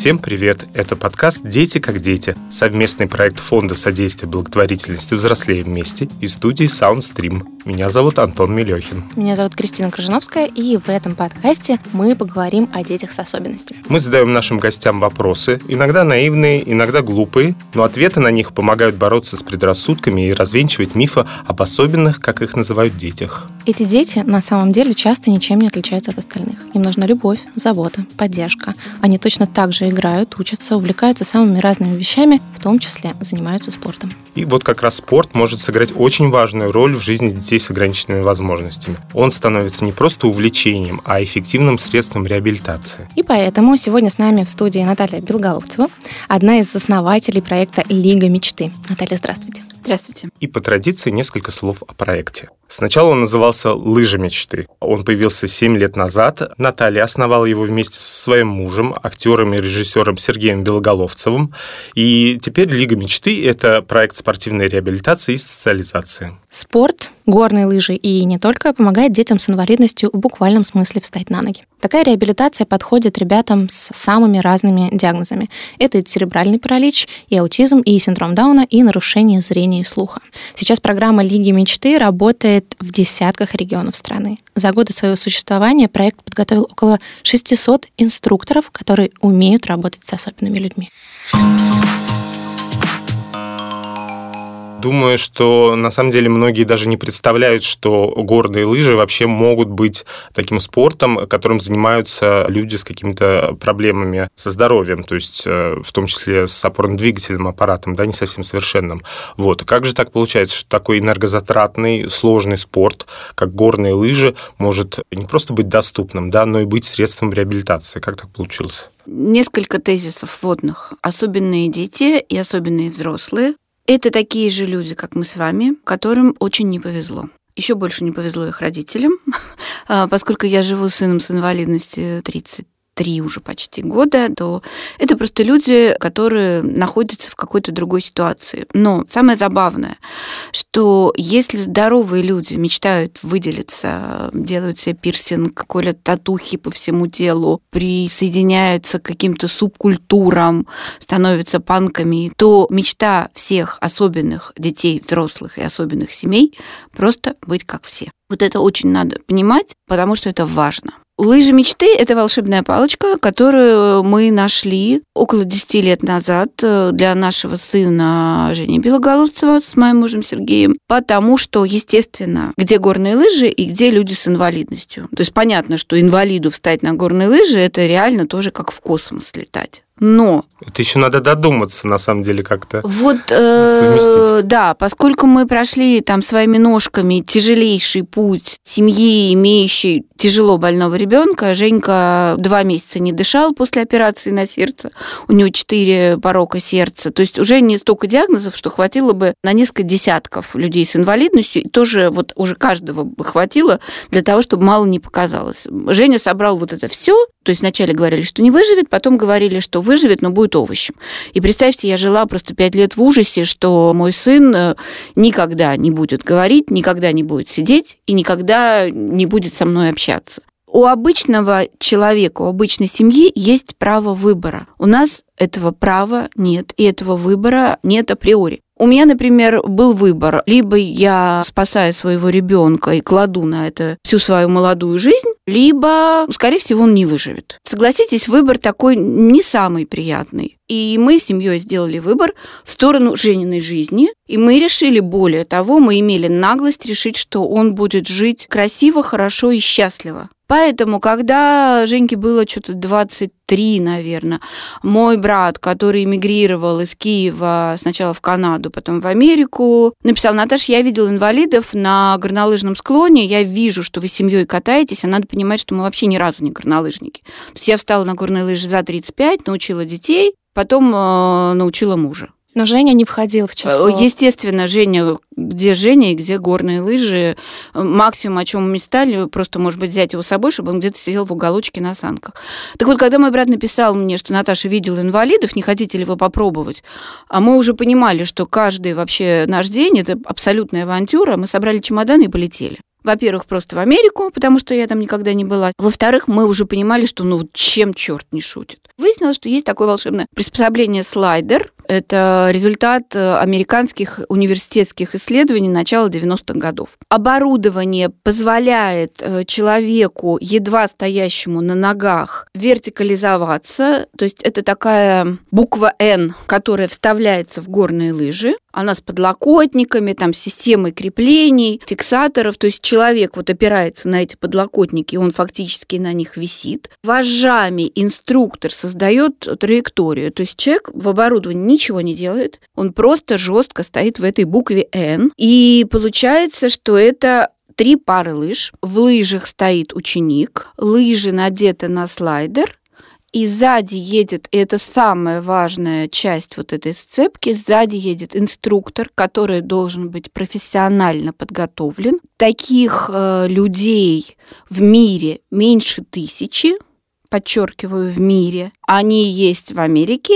Всем привет! Это подкаст «Дети как дети» – совместный проект Фонда содействия благотворительности «Взрослеем вместе» и студии Soundstream. Меня зовут Антон Мелехин. Меня зовут Кристина Крыжиновская, и в этом подкасте мы поговорим о детях с особенностями. Мы задаем нашим гостям вопросы, иногда наивные, иногда глупые, но ответы на них помогают бороться с предрассудками и развенчивать мифы об особенных, как их называют, детях. Эти дети на самом деле часто ничем не отличаются от остальных. Им нужна любовь, забота, поддержка. Они точно так же играют, учатся, увлекаются самыми разными вещами, в том числе занимаются спортом. И вот как раз спорт может сыграть очень важную роль в жизни детей с ограниченными возможностями. Он становится не просто увлечением, а эффективным средством реабилитации. И поэтому сегодня с нами в студии Наталья Белголовцева, одна из основателей проекта «Лига мечты». Наталья, здравствуйте. Здравствуйте. И по традиции несколько слов о проекте. Сначала он назывался «Лыжи мечты». Он появился 7 лет назад. Наталья основала его вместе со своим мужем, актером и режиссером Сергеем Белоголовцевым. И теперь «Лига мечты» — это проект спортивной реабилитации и социализации. Спорт, горные лыжи и не только помогает детям с инвалидностью в буквальном смысле встать на ноги. Такая реабилитация подходит ребятам с самыми разными диагнозами. Это и церебральный паралич, и аутизм, и синдром Дауна, и нарушение зрения и слуха. Сейчас программа «Лиги мечты» работает в десятках регионов страны. За годы своего существования проект подготовил около 600 инструкторов, которые умеют работать с особенными людьми. Думаю, что на самом деле многие даже не представляют, что горные лыжи вообще могут быть таким спортом, которым занимаются люди с какими-то проблемами со здоровьем, то есть э, в том числе с опорно-двигательным аппаратом, да, не совсем совершенным. Вот. Как же так получается, что такой энергозатратный, сложный спорт, как горные лыжи, может не просто быть доступным, да, но и быть средством реабилитации? Как так получилось? Несколько тезисов вводных. Особенные дети и особенные взрослые это такие же люди, как мы с вами, которым очень не повезло. Еще больше не повезло их родителям, а, поскольку я живу с сыном с инвалидностью 30 три уже почти года, то это просто люди, которые находятся в какой-то другой ситуации. Но самое забавное, что если здоровые люди мечтают выделиться, делают себе пирсинг, колят татухи по всему телу, присоединяются к каким-то субкультурам, становятся панками, то мечта всех особенных детей, взрослых и особенных семей просто быть как все. Вот это очень надо понимать, потому что это важно. Лыжи мечты – это волшебная палочка, которую мы нашли около 10 лет назад э, для нашего сына Жени Белоголовцева с моим мужем Сергеем, потому что, естественно, где горные лыжи и где люди с инвалидностью. То есть понятно, что инвалиду встать на горные лыжи – это реально тоже как в космос летать. Но это еще надо додуматься, на самом деле, как-то вот, э, Да, поскольку мы прошли там своими ножками тяжелейший путь семьи, имеющей тяжело больного ребенка. Женька два месяца не дышал после операции на сердце. У него четыре порока сердца. То есть уже не столько диагнозов, что хватило бы на несколько десятков людей с инвалидностью. И тоже вот уже каждого бы хватило для того, чтобы мало не показалось. Женя собрал вот это все. То есть вначале говорили, что не выживет, потом говорили, что выживет, но будет овощем. И представьте, я жила просто пять лет в ужасе, что мой сын э, никогда не будет говорить, никогда не будет сидеть и никогда не будет со мной общаться общаться. У обычного человека, у обычной семьи есть право выбора. У нас этого права нет, и этого выбора нет априори. У меня, например, был выбор. Либо я спасаю своего ребенка и кладу на это всю свою молодую жизнь, либо, скорее всего, он не выживет. Согласитесь, выбор такой не самый приятный. И мы с семьей сделали выбор в сторону Жениной жизни. И мы решили, более того, мы имели наглость решить, что он будет жить красиво, хорошо и счастливо. Поэтому, когда Женьке было что-то 23, наверное, мой брат, который эмигрировал из Киева сначала в Канаду, потом в Америку, написал, Наташа, я видел инвалидов на горнолыжном склоне, я вижу, что вы семьей катаетесь, а надо понимать, что мы вообще ни разу не горнолыжники. То есть я встала на горные лыжи за 35, научила детей, потом э, научила мужа. Но Женя не входил в число. Э, естественно, Женя, где Женя и где горные лыжи. Максимум, о чем мы мечтали, просто, может быть, взять его с собой, чтобы он где-то сидел в уголочке на санках. Так вот, когда мой брат написал мне, что Наташа видела инвалидов, не хотите ли вы попробовать, а мы уже понимали, что каждый вообще наш день – это абсолютная авантюра, мы собрали чемоданы и полетели. Во-первых, просто в Америку, потому что я там никогда не была. Во-вторых, мы уже понимали, что ну чем черт не шутит. Выяснилось, что есть такое волшебное приспособление слайдер, это результат э, американских университетских исследований начала 90-х годов. Оборудование позволяет э, человеку, едва стоящему на ногах, вертикализоваться. То есть это такая буква «Н», которая вставляется в горные лыжи. Она с подлокотниками, там, системой креплений, фиксаторов. То есть человек вот опирается на эти подлокотники, и он фактически на них висит. Вожжами инструктор создает траекторию. То есть человек в оборудовании ничего не делает, он просто жестко стоит в этой букве N. И получается, что это три пары лыж. В лыжах стоит ученик, лыжи надеты на слайдер, и сзади едет, и это самая важная часть вот этой сцепки, сзади едет инструктор, который должен быть профессионально подготовлен. Таких э, людей в мире меньше тысячи, подчеркиваю, в мире. Они есть в Америке,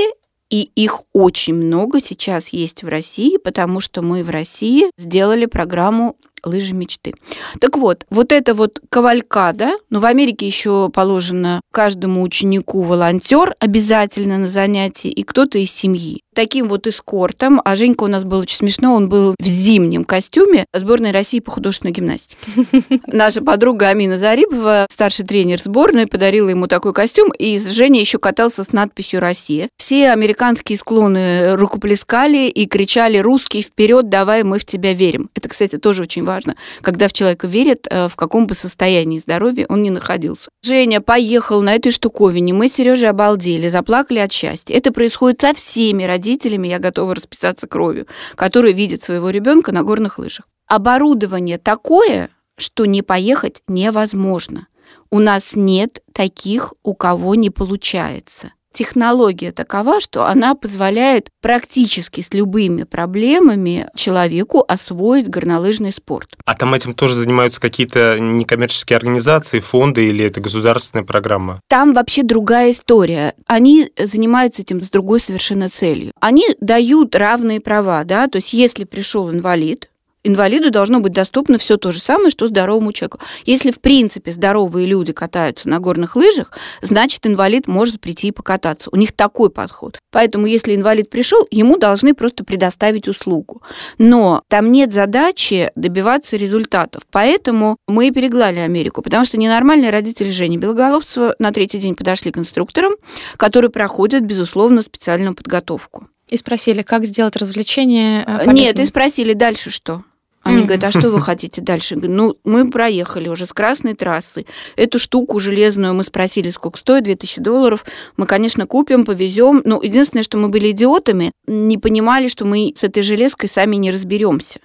и их очень много сейчас есть в России, потому что мы в России сделали программу лыжи мечты. Так вот, вот это вот кавалькада, ну, в Америке еще положено каждому ученику волонтер обязательно на занятии и кто-то из семьи. Таким вот эскортом, а Женька у нас был очень смешно, он был в зимнем костюме сборной России по художественной гимнастике. Наша подруга Амина Зарипова, старший тренер сборной, подарила ему такой костюм, и Женя еще катался с надписью «Россия». Все американские склоны рукоплескали и кричали «Русский, вперед, давай, мы в тебя верим». Это, кстати, тоже очень важно когда в человека верят, э, в каком бы состоянии здоровья он не находился. Женя поехал на этой штуковине, мы с Сережей обалдели, заплакали от счастья. Это происходит со всеми родителями, я готова расписаться кровью, которые видят своего ребенка на горных лыжах. Оборудование такое, что не поехать невозможно. У нас нет таких, у кого не получается технология такова, что она позволяет практически с любыми проблемами человеку освоить горнолыжный спорт. А там этим тоже занимаются какие-то некоммерческие организации, фонды или это государственная программа? Там вообще другая история. Они занимаются этим с другой совершенно целью. Они дают равные права, да, то есть если пришел инвалид, инвалиду должно быть доступно все то же самое, что здоровому человеку. Если, в принципе, здоровые люди катаются на горных лыжах, значит, инвалид может прийти и покататься. У них такой подход. Поэтому, если инвалид пришел, ему должны просто предоставить услугу. Но там нет задачи добиваться результатов. Поэтому мы и переглали Америку, потому что ненормальные родители Жени Белоголовцева на третий день подошли к инструкторам, которые проходят, безусловно, специальную подготовку. И спросили, как сделать развлечение э, полезным. Нет, и спросили, дальше что? Они mm-hmm. говорят, а что вы хотите дальше? Говорю, ну, мы проехали уже с красной трассы. Эту штуку железную мы спросили, сколько стоит, 2000 долларов. Мы, конечно, купим, повезем. Но единственное, что мы были идиотами, не понимали, что мы с этой железкой сами не разберемся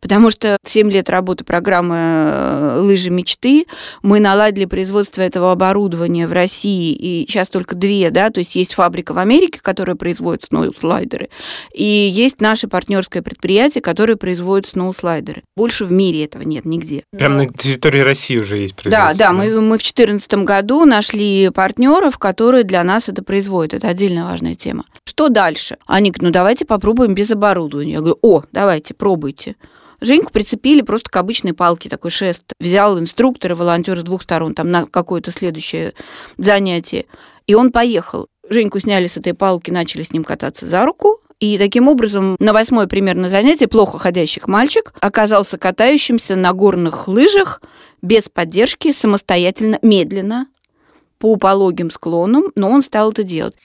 потому что 7 лет работы программы э, «Лыжи мечты», мы наладили производство этого оборудования в России, и сейчас только две, да, то есть есть фабрика в Америке, которая производит сноу-слайдеры, и есть наше партнерское предприятие, которое производит сноу-слайдеры. Больше в мире этого нет нигде. Прямо на территории России уже есть производство? Да, да, мы, мы в 2014 году нашли партнеров, которые для нас это производят. Это отдельно важная тема. Что дальше? Они говорят, ну давайте попробуем без оборудования. Я говорю, о, давайте, пробуйте. Женьку прицепили просто к обычной палке, такой шест. Взял инструктора, волонтера с двух сторон, там на какое-то следующее занятие. И он поехал. Женьку сняли с этой палки, начали с ним кататься за руку, и таким образом на восьмое примерно занятие плохо ходящих мальчик оказался катающимся на горных лыжах без поддержки, самостоятельно, медленно, по пологим склонам, но он стал это делать.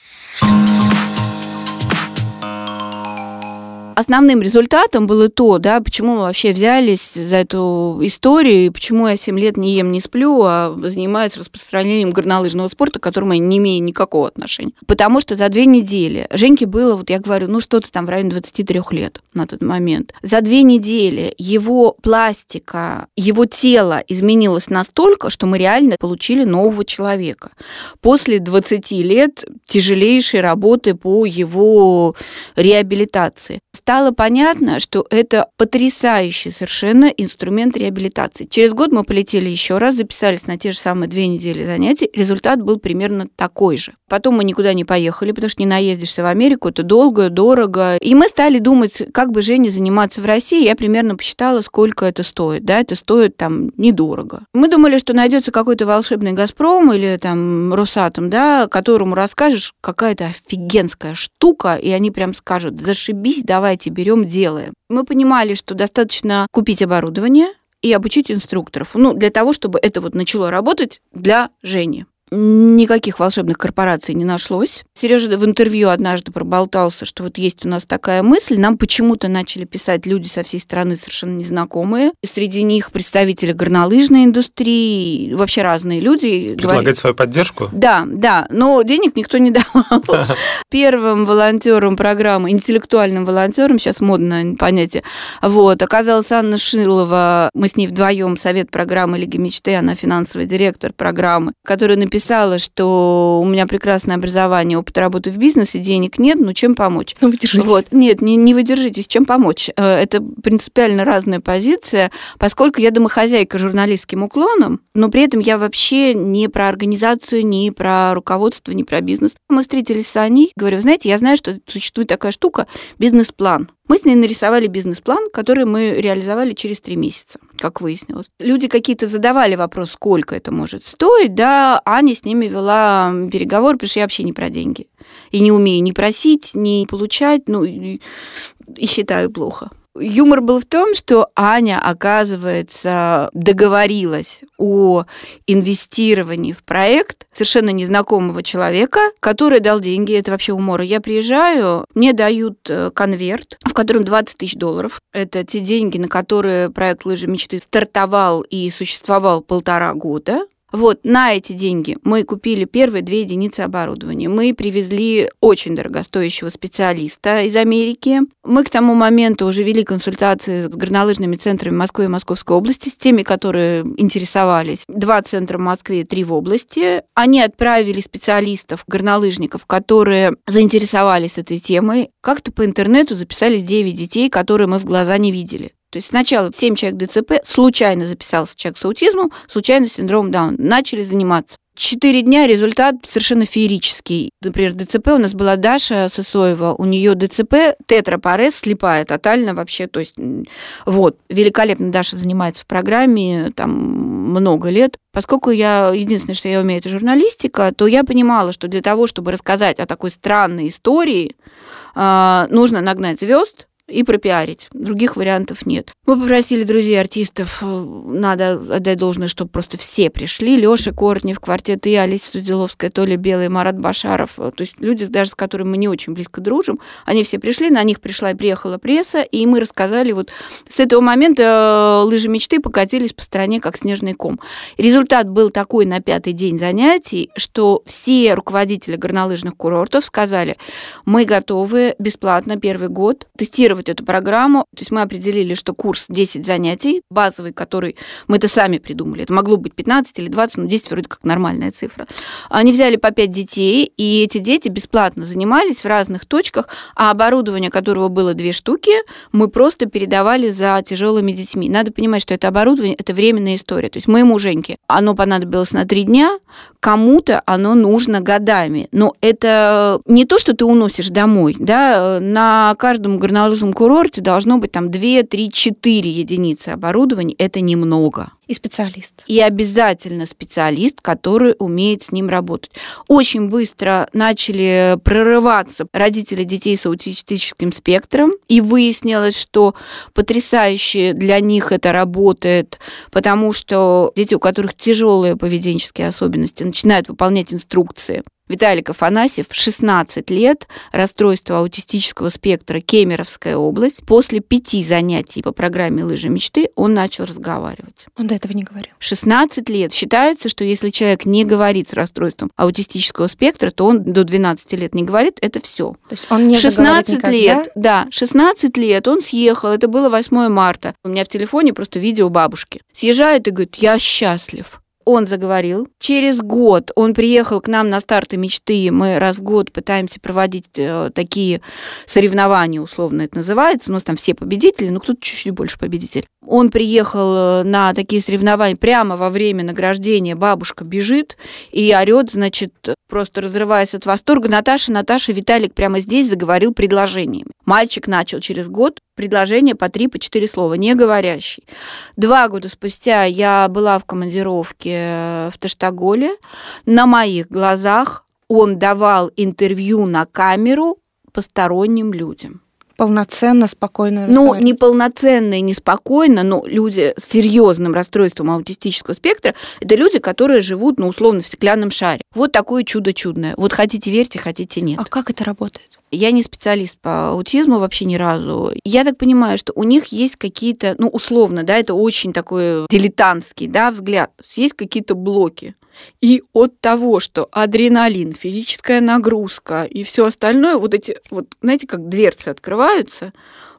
Основным результатом было то, да, почему мы вообще взялись за эту историю, и почему я 7 лет не ем, не сплю, а занимаюсь распространением горнолыжного спорта, к которому я не имею никакого отношения. Потому что за две недели Женьке было, вот я говорю, ну что-то там в районе 23 лет на тот момент. За две недели его пластика, его тело изменилось настолько, что мы реально получили нового человека. После 20 лет тяжелейшей работы по его реабилитации стало понятно, что это потрясающий совершенно инструмент реабилитации. Через год мы полетели еще раз, записались на те же самые две недели занятий. Результат был примерно такой же. Потом мы никуда не поехали, потому что не наездишься в Америку, это долго, дорого. И мы стали думать, как бы Жене заниматься в России. Я примерно посчитала, сколько это стоит. Да, это стоит там недорого. Мы думали, что найдется какой-то волшебный Газпром или там Росатом, да, которому расскажешь, какая-то офигенская штука, и они прям скажут, зашибись, давайте берем, делаем. Мы понимали, что достаточно купить оборудование, и обучить инструкторов. Ну, для того, чтобы это вот начало работать для Жени. Никаких волшебных корпораций не нашлось. Сережа в интервью однажды проболтался, что вот есть у нас такая мысль. Нам почему-то начали писать люди со всей страны совершенно незнакомые. Среди них представители горнолыжной индустрии, вообще разные люди. Предлагать говорили... свою поддержку? Да, да. Но денег никто не давал. Первым волонтером программы, интеллектуальным волонтером, сейчас модное понятие, вот, оказалась Анна Шилова. Мы с ней вдвоем совет программы Лиги мечты, она финансовый директор программы, которая написала написала, что у меня прекрасное образование, опыт работы в бизнесе, денег нет, но чем помочь? Ну, выдержитесь. Вот. Нет, не, не выдержитесь, чем помочь? Э, это принципиально разная позиция, поскольку я домохозяйка журналистским уклоном, но при этом я вообще не про организацию, не про руководство, не про бизнес. Мы встретились с Аней, говорю, знаете, я знаю, что существует такая штука, бизнес-план. Мы с ней нарисовали бизнес-план, который мы реализовали через три месяца, как выяснилось. Люди какие-то задавали вопрос, сколько это может стоить, да, Аня с ними вела переговоры, потому что я вообще не про деньги. И не умею ни просить, ни получать, ну, и, и считаю плохо. Юмор был в том, что Аня, оказывается, договорилась о инвестировании в проект совершенно незнакомого человека, который дал деньги. Это вообще умор. Я приезжаю, мне дают э, конверт, в котором 20 тысяч долларов. Это те деньги, на которые проект «Лыжи мечты» стартовал и существовал полтора года. Вот на эти деньги мы купили первые две единицы оборудования. Мы привезли очень дорогостоящего специалиста из Америки. Мы к тому моменту уже вели консультации с горнолыжными центрами Москвы и Московской области, с теми, которые интересовались. Два центра в Москве, три в области. Они отправили специалистов, горнолыжников, которые заинтересовались этой темой. Как-то по интернету записались 9 детей, которые мы в глаза не видели. То есть сначала 7 человек ДЦП, случайно записался человек с аутизмом, случайно синдром Даун. Начали заниматься. Четыре дня результат совершенно феерический. Например, ДЦП у нас была Даша Сысоева, у нее ДЦП, тетрапарез, слепая тотально вообще, то есть вот, великолепно Даша занимается в программе, там много лет. Поскольку я, единственное, что я умею, это журналистика, то я понимала, что для того, чтобы рассказать о такой странной истории, а, нужно нагнать звезд, и пропиарить. Других вариантов нет. Мы попросили друзей артистов, э, надо отдать должное, чтобы просто все пришли. Лёша Кортнев, квартет и Алиса Судиловская, Толя Белый, Марат Башаров. То есть люди, даже с которыми мы не очень близко дружим, они все пришли, на них пришла и приехала пресса, и мы рассказали вот с этого момента э, лыжи мечты покатились по стране как снежный ком. Результат был такой на пятый день занятий, что все руководители горнолыжных курортов сказали, мы готовы бесплатно первый год тестировать тестировать эту программу. То есть мы определили, что курс 10 занятий, базовый, который мы это сами придумали. Это могло быть 15 или 20, но 10 вроде как нормальная цифра. Они взяли по 5 детей, и эти дети бесплатно занимались в разных точках, а оборудование, которого было две штуки, мы просто передавали за тяжелыми детьми. Надо понимать, что это оборудование, это временная история. То есть моему Женьке оно понадобилось на три дня, кому-то оно нужно годами. Но это не то, что ты уносишь домой. Да? На каждом горнолыжном горнолыжном курорте должно быть там 2, 3, 4 единицы оборудования. Это немного. И специалист. И обязательно специалист, который умеет с ним работать. Очень быстро начали прорываться родители детей с аутистическим спектром, и выяснилось, что потрясающе для них это работает, потому что дети, у которых тяжелые поведенческие особенности, начинают выполнять инструкции. Виталик Афанасьев, 16 лет, расстройство аутистического спектра, Кемеровская область. После пяти занятий по программе «Лыжи мечты» он начал разговаривать. Он до этого не говорил. 16 лет. Считается, что если человек не говорит с расстройством аутистического спектра, то он до 12 лет не говорит, это все. То есть он не 16 лет, да, 16 лет он съехал, это было 8 марта. У меня в телефоне просто видео бабушки. Съезжает и говорит, я счастлив. Он заговорил. Через год он приехал к нам на старты мечты. Мы раз в год пытаемся проводить э, такие соревнования, условно это называется. У нас там все победители, но кто-то чуть-чуть больше победитель. Он приехал э, на такие соревнования прямо во время награждения. Бабушка бежит и орет, значит, просто разрываясь от восторга. Наташа, Наташа, Виталик прямо здесь заговорил предложениями. Мальчик начал через год предложение по три, по четыре слова, не говорящий. Два года спустя я была в командировке в Таштаголе. На моих глазах он давал интервью на камеру посторонним людям полноценно, спокойно Ну, не полноценно и не спокойно, но люди с серьезным расстройством аутистического спектра – это люди, которые живут, ну, условно, в стеклянном шаре. Вот такое чудо чудное. Вот хотите верьте, хотите нет. А как это работает? Я не специалист по аутизму вообще ни разу. Я так понимаю, что у них есть какие-то, ну, условно, да, это очень такой дилетантский, да, взгляд. Есть, есть какие-то блоки. И от того, что адреналин, физическая нагрузка и все остальное, вот эти, вот, знаете, как дверцы открываются,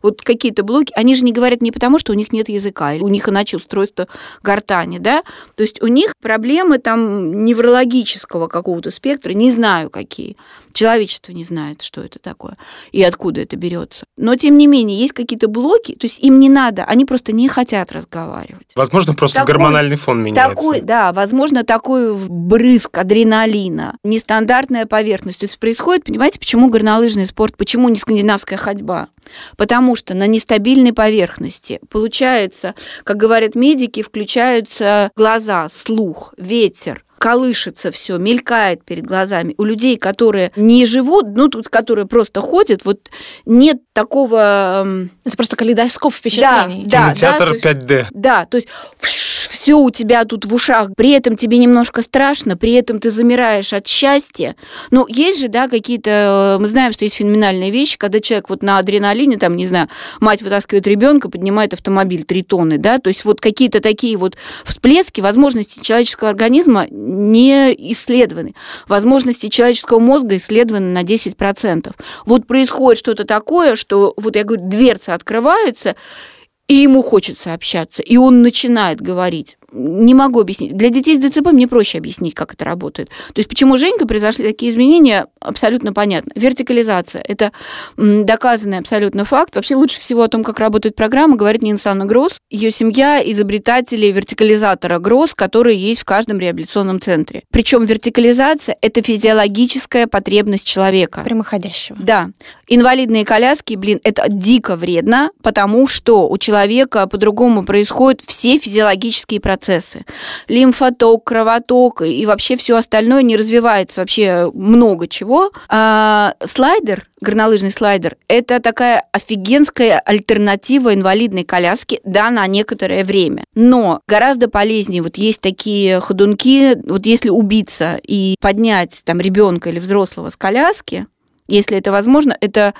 вот какие-то блоки, они же не говорят не потому, что у них нет языка, или у них иначе устройство гортани, да, то есть у них проблемы там неврологического какого-то спектра, не знаю какие. Человечество не знает, что это такое и откуда это берется. Но, тем не менее, есть какие-то блоки, то есть им не надо, они просто не хотят разговаривать. Возможно, просто такой, гормональный фон меняется. Такой, да, возможно, такой брызг адреналина, нестандартная поверхность. То есть происходит, понимаете, почему горнолыжный спорт, почему не скандинавская ходьба? Потому что на нестабильной поверхности получается, как говорят медики, включаются глаза, слух, ветер, колышется все, мелькает перед глазами. У людей, которые не живут, ну, тут, которые просто ходят, вот нет такого... Эм, Это просто калейдоскоп впечатлений. Да, Кинотеатр да, 5D. Да, то есть все у тебя тут в ушах, при этом тебе немножко страшно, при этом ты замираешь от счастья. Ну, есть же, да, какие-то, э, мы знаем, что есть феноменальные вещи, когда человек вот на адреналине, там, не знаю, мать вытаскивает ребенка, поднимает автомобиль 3 тонны, да, то есть вот какие-то такие вот всплески, возможности человеческого организма не исследованы. Возможности человеческого мозга исследованы на 10%. Вот происходит что-то такое, что, вот я говорю, дверца открывается, и ему хочется общаться, и он начинает говорить не могу объяснить. Для детей с ДЦП мне проще объяснить, как это работает. То есть почему Женька произошли такие изменения, абсолютно понятно. Вертикализация – это доказанный абсолютно факт. Вообще лучше всего о том, как работает программа, говорит Нинсана Гросс. Ее семья – изобретатели вертикализатора Гросс, который есть в каждом реабилитационном центре. Причем вертикализация – это физиологическая потребность человека. Прямоходящего. Да. Инвалидные коляски, блин, это дико вредно, потому что у человека по-другому происходят все физиологические процессы процессы. Лимфоток, кровоток и вообще все остальное не развивается вообще много чего. А слайдер, горнолыжный слайдер, это такая офигенская альтернатива инвалидной коляске, да, на некоторое время. Но гораздо полезнее, вот есть такие ходунки, вот если убиться и поднять там ребенка или взрослого с коляски, если это возможно, это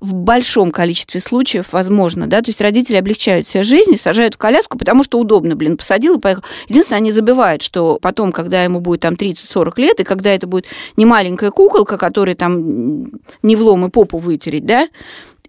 в большом количестве случаев возможно, да, то есть родители облегчают себе жизнь и сажают в коляску, потому что удобно, блин, посадил и поехал. Единственное, они забывают, что потом, когда ему будет там 30-40 лет, и когда это будет не маленькая куколка, которая там не влом и попу вытереть, да,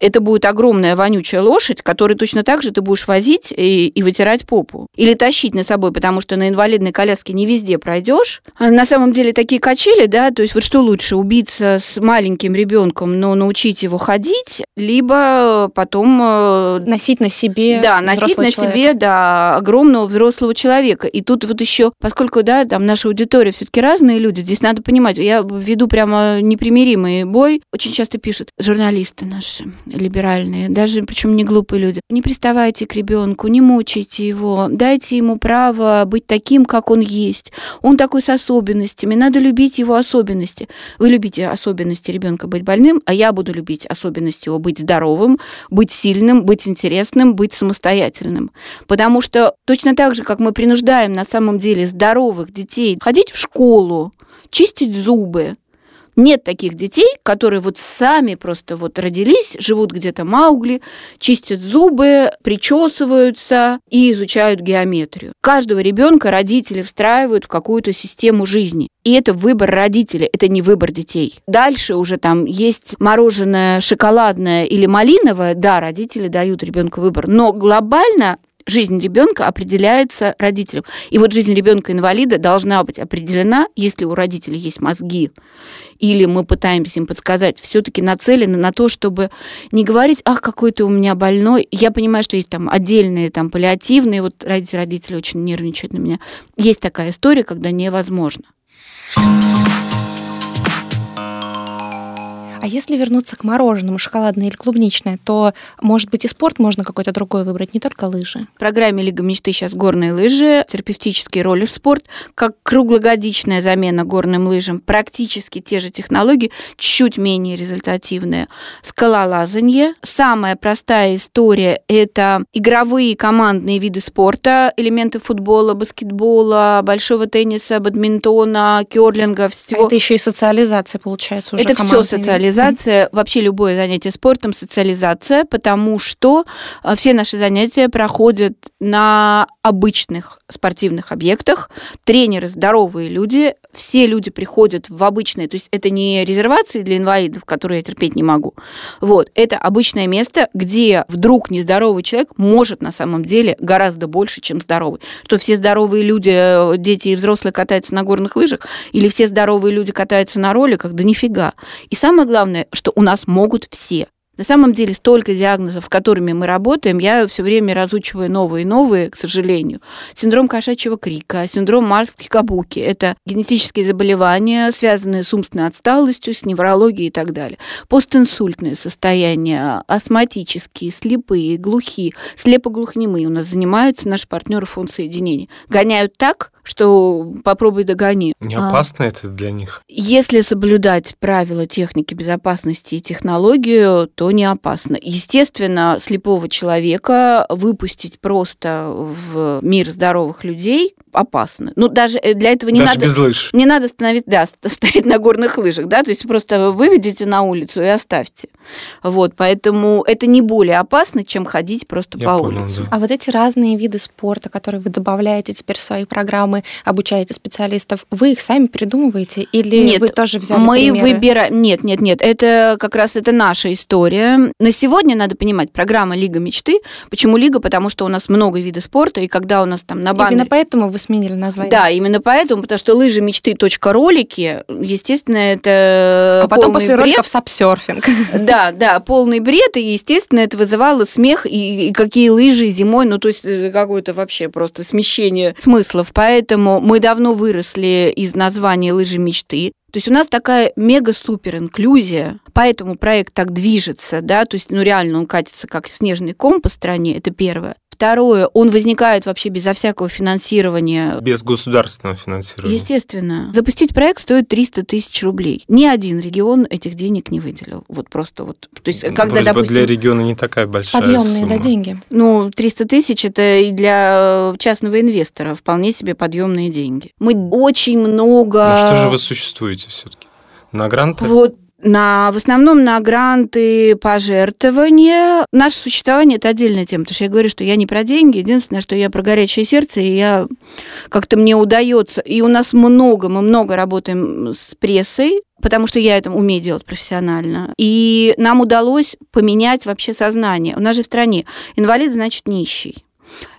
это будет огромная вонючая лошадь, которую точно так же ты будешь возить и, и вытирать попу. Или тащить на собой, потому что на инвалидной коляске не везде пройдешь. А на самом деле такие качели, да, то есть вот что лучше, убиться с маленьким ребенком, но научить его ходить, либо потом... Э, носить на себе Да, носить на человека. себе, да, огромного взрослого человека. И тут вот еще, поскольку, да, там наша аудитория все-таки разные люди, здесь надо понимать, я веду прямо непримиримый бой. Очень часто пишут журналисты наши, либеральные, даже причем не глупые люди. Не приставайте к ребенку, не мучайте его, дайте ему право быть таким, как он есть. Он такой с особенностями, надо любить его особенности. Вы любите особенности ребенка быть больным, а я буду любить особенности его быть здоровым, быть сильным, быть интересным, быть самостоятельным. Потому что точно так же, как мы принуждаем на самом деле здоровых детей ходить в школу, чистить зубы, нет таких детей, которые вот сами просто вот родились, живут где-то Маугли, чистят зубы, причесываются и изучают геометрию. Каждого ребенка родители встраивают в какую-то систему жизни. И это выбор родителей, это не выбор детей. Дальше уже там есть мороженое шоколадное или малиновое, да, родители дают ребенку выбор. Но глобально Жизнь ребенка определяется родителем. И вот жизнь ребенка-инвалида должна быть определена, если у родителей есть мозги, или мы пытаемся им подсказать, все-таки нацелены на то, чтобы не говорить, ах, какой ты у меня больной. Я понимаю, что есть там отдельные там паллиативные, вот родители, родители очень нервничают на меня. Есть такая история, когда невозможно. А если вернуться к мороженому, шоколадное или клубничное, то, может быть, и спорт можно какой-то другой выбрать, не только лыжи? В программе «Лига мечты» сейчас горные лыжи, терапевтический роллер-спорт, как круглогодичная замена горным лыжам, практически те же технологии, чуть менее результативные. Скалолазанье. Самая простая история – это игровые командные виды спорта, элементы футбола, баскетбола, большого тенниса, бадминтона, керлинга, всего. Это еще и социализация получается уже. Это все социализация социализация, вообще любое занятие спортом социализация, потому что э, все наши занятия проходят на обычных спортивных объектах. Тренеры здоровые люди, все люди приходят в обычные, то есть это не резервации для инвалидов, которые я терпеть не могу. Вот, это обычное место, где вдруг нездоровый человек может на самом деле гораздо больше, чем здоровый. Что все здоровые люди, э, дети и взрослые катаются на горных лыжах, или все здоровые люди катаются на роликах, да нифига. И самое главное, что у нас могут все. На самом деле столько диагнозов, с которыми мы работаем, я все время разучиваю новые и новые, к сожалению. Синдром кошачьего крика, синдром марской кабуки – это генетические заболевания, связанные с умственной отсталостью, с неврологией и так далее. Постинсультные состояния, астматические, слепые, глухие, слепоглухонемые у нас занимаются наши партнеры фонд соединения. Гоняют так, что попробуй догони. Не а. опасно а, это для них? Если соблюдать правила техники безопасности и технологию, то не опасно. Естественно, слепого человека выпустить просто в мир здоровых людей опасно. Ну, даже э, для этого не даже надо... без лыж. Не надо становиться, да, стоять на горных лыжах, да, то есть просто выведите на улицу и оставьте. Вот, поэтому это не более опасно, чем ходить просто Я по понял, улице. Да. А вот эти разные виды спорта, которые вы добавляете теперь в свои программы, обучаете специалистов, вы их сами придумываете или нет, вы тоже взяли мы выбираем... Нет, нет, нет, это как раз это наша история. На сегодня надо понимать, программа Лига мечты. Почему Лига? Потому что у нас много видов спорта, и когда у нас там на баннере... Именно поэтому вы сменили название. Да, именно поэтому, потому что лыжи мечты ролики, естественно, это А потом после бред. роликов сапсерфинг. Да, да, полный бред, и, естественно, это вызывало смех, и, и какие лыжи зимой, ну, то есть э, какое-то вообще просто смещение смыслов. Поэтому мы давно выросли из названия лыжи мечты. То есть у нас такая мега-супер инклюзия, поэтому проект так движется, да, то есть, ну, реально он катится как снежный ком по стране, это первое. Второе, он возникает вообще безо всякого финансирования. Без государственного финансирования. Естественно. Запустить проект стоит 300 тысяч рублей. Ни один регион этих денег не выделил. Вот просто вот. То есть, когда, Вроде допустим... для региона не такая большая Подъемные, сумма. да, деньги. Ну, 300 тысяч – это и для частного инвестора вполне себе подъемные деньги. Мы очень много... На что же вы существуете все-таки? На гранты? Вот на, в основном на гранты, пожертвования. Наше существование – это отдельная тема, потому что я говорю, что я не про деньги, единственное, что я про горячее сердце, и я как-то мне удается. И у нас много, мы много работаем с прессой, потому что я это умею делать профессионально. И нам удалось поменять вообще сознание. У нас же в стране инвалид значит нищий.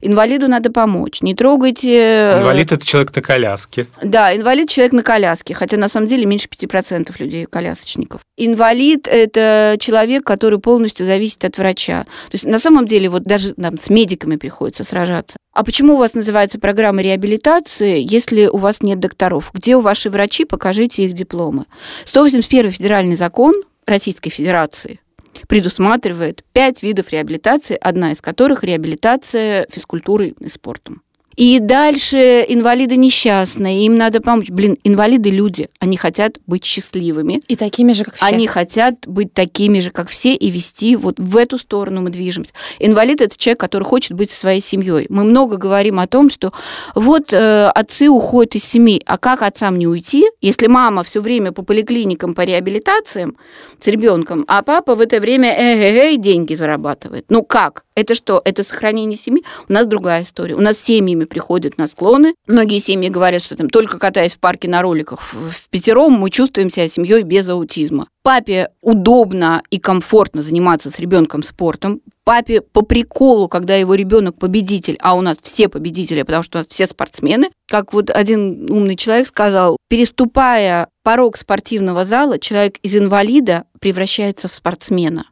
Инвалиду надо помочь. Не трогайте... Э, инвалид – это человек на коляске. Да, инвалид – человек на коляске, хотя на самом деле меньше 5% людей колясочников. Инвалид – это человек, который полностью зависит от врача. То есть на самом деле вот даже нам с медиками приходится сражаться. А почему у вас называется программа реабилитации, если у вас нет докторов? Где у ваши врачи? Покажите их дипломы. 181 федеральный закон Российской Федерации предусматривает пять видов реабилитации, одна из которых реабилитация физкультурой и спортом. И дальше инвалиды несчастные, им надо помочь. Блин, инвалиды люди, они хотят быть счастливыми. И такими же, как все. Они хотят быть такими же, как все, и вести вот в эту сторону мы движемся. Инвалид – это человек, который хочет быть со своей семьей. Мы много говорим о том, что вот э, отцы уходят из семей, а как отцам не уйти, если мама все время по поликлиникам, по реабилитациям с ребенком, а папа в это время э -э -э, деньги зарабатывает. Ну как? Это что? Это сохранение семьи? У нас другая история. У нас семьями семьями приходят на склоны. Многие семьи говорят, что там только катаясь в парке на роликах в пятером, мы чувствуем себя семьей без аутизма. Папе удобно и комфортно заниматься с ребенком спортом. Папе по приколу, когда его ребенок победитель, а у нас все победители, потому что у нас все спортсмены. Как вот один умный человек сказал, переступая порог спортивного зала, человек из инвалида превращается в спортсмена.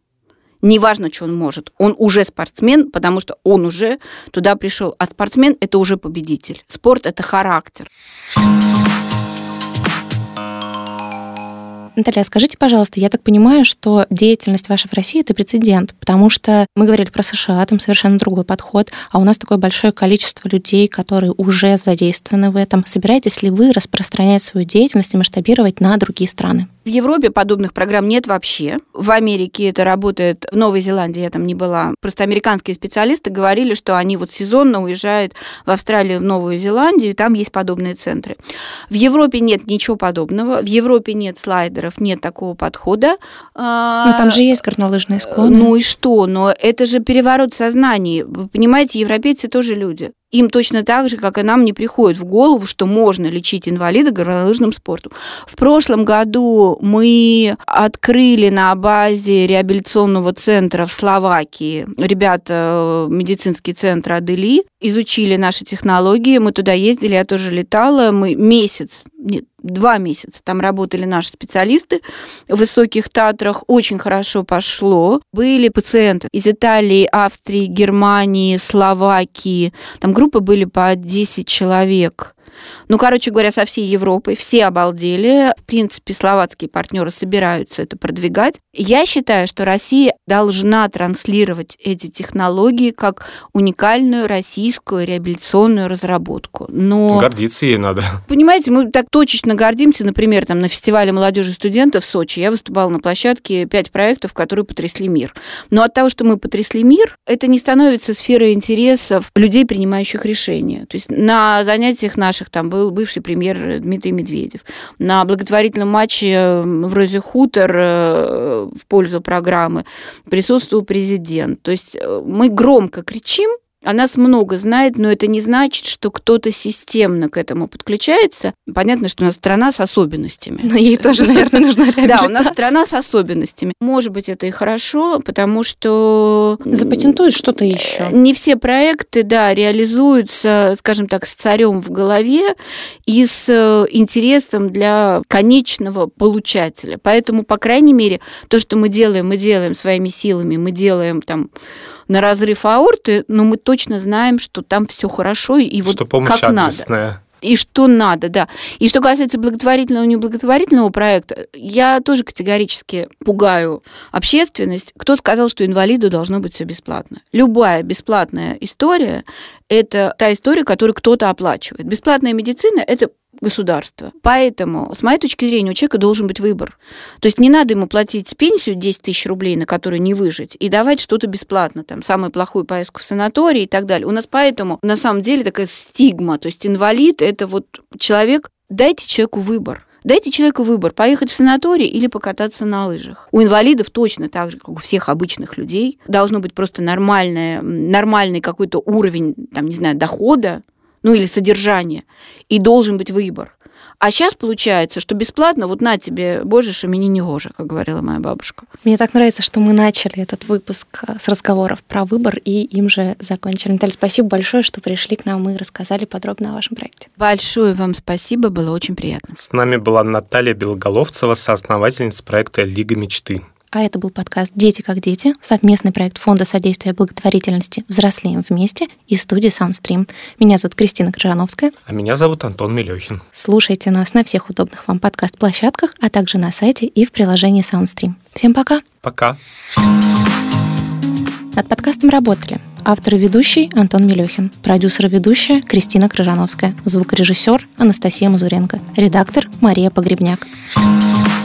Неважно, что он может. Он уже спортсмен, потому что он уже туда пришел. А спортсмен – это уже победитель. Спорт – это характер. Наталья, скажите, пожалуйста, я так понимаю, что деятельность ваша в России – это прецедент, потому что мы говорили про США, там совершенно другой подход, а у нас такое большое количество людей, которые уже задействованы в этом. Собираетесь ли вы распространять свою деятельность и масштабировать на другие страны? В Европе подобных программ нет вообще. В Америке это работает, в Новой Зеландии я там не была. Просто американские специалисты говорили, что они вот сезонно уезжают в Австралию, в Новую Зеландию, и там есть подобные центры. В Европе нет ничего подобного. В Европе нет слайдеров, нет такого подхода. Но ну, там же есть горнолыжные склоны. Ну и что? Но это же переворот сознания. Вы понимаете, европейцы тоже люди им точно так же, как и нам, не приходит в голову, что можно лечить инвалида горнолыжным спортом. В прошлом году мы открыли на базе реабилитационного центра в Словакии, ребята, э, медицинский центр Адели, изучили наши технологии, мы туда ездили, я тоже летала, мы месяц, нет, два месяца там работали наши специалисты в высоких Татрах, очень хорошо пошло. Были пациенты из Италии, Австрии, Германии, Словакии, там группы были по 10 человек. Ну, короче говоря, со всей Европой все обалдели. В принципе, словацкие партнеры собираются это продвигать. Я считаю, что Россия должна транслировать эти технологии как уникальную российскую реабилитационную разработку. Но... Гордиться ей надо. Понимаете, мы так точечно гордимся, например, там, на фестивале молодежи и студентов в Сочи. Я выступала на площадке пять проектов, которые потрясли мир. Но от того, что мы потрясли мир, это не становится сферой интересов людей, принимающих решения. То есть на занятиях наших там был бывший премьер Дмитрий Медведев. На благотворительном матче в Розе Хутор э, в пользу программы присутствовал президент. То есть э, мы громко кричим, о нас много знает, но это не значит, что кто-то системно к этому подключается. Понятно, что у нас страна с особенностями. Но ей тоже, наверное, нужна реабилитация. Да, у нас страна с особенностями. Может быть, это и хорошо, потому что... Запатентуют что-то еще. Не все проекты, да, реализуются, скажем так, с царем в голове и с э, интересом для конечного получателя. Поэтому, по крайней мере, то, что мы делаем, мы делаем своими силами, мы делаем там на разрыв аорты, но мы точно знаем, что там все хорошо и вот что как адресная. надо. И что надо, да. И что касается благотворительного и неблаготворительного проекта, я тоже категорически пугаю общественность. Кто сказал, что инвалиду должно быть все бесплатно? Любая бесплатная история – это та история, которую кто-то оплачивает. Бесплатная медицина – это государства. Поэтому, с моей точки зрения, у человека должен быть выбор. То есть не надо ему платить пенсию 10 тысяч рублей, на которую не выжить, и давать что-то бесплатно, там, самую плохую поездку в санаторий и так далее. У нас поэтому, на самом деле, такая стигма. То есть инвалид – это вот человек, дайте человеку выбор. Дайте человеку выбор, поехать в санаторий или покататься на лыжах. У инвалидов точно так же, как у всех обычных людей, должно быть просто нормальное, нормальный какой-то уровень, там, не знаю, дохода, ну или содержание, и должен быть выбор. А сейчас получается, что бесплатно, вот на тебе, боже, что мне не гоже, как говорила моя бабушка. Мне так нравится, что мы начали этот выпуск э, с разговоров про выбор и им же закончили. Наталья, спасибо большое, что пришли к нам и рассказали подробно о вашем проекте. Большое вам спасибо, было очень приятно. С нами была Наталья Белоголовцева, соосновательница проекта «Лига мечты». А это был подкаст «Дети как дети», совместный проект Фонда содействия благотворительности «Взрослеем вместе» и студии «Саундстрим». Меня зовут Кристина Крыжановская. А меня зовут Антон Мелехин. Слушайте нас на всех удобных вам подкаст-площадках, а также на сайте и в приложении «Саундстрим». Всем пока! Пока! Над подкастом работали автор и ведущий Антон Мелехин, продюсер и ведущая Кристина Крыжановская, звукорежиссер Анастасия Мазуренко, редактор Мария Погребняк. Thank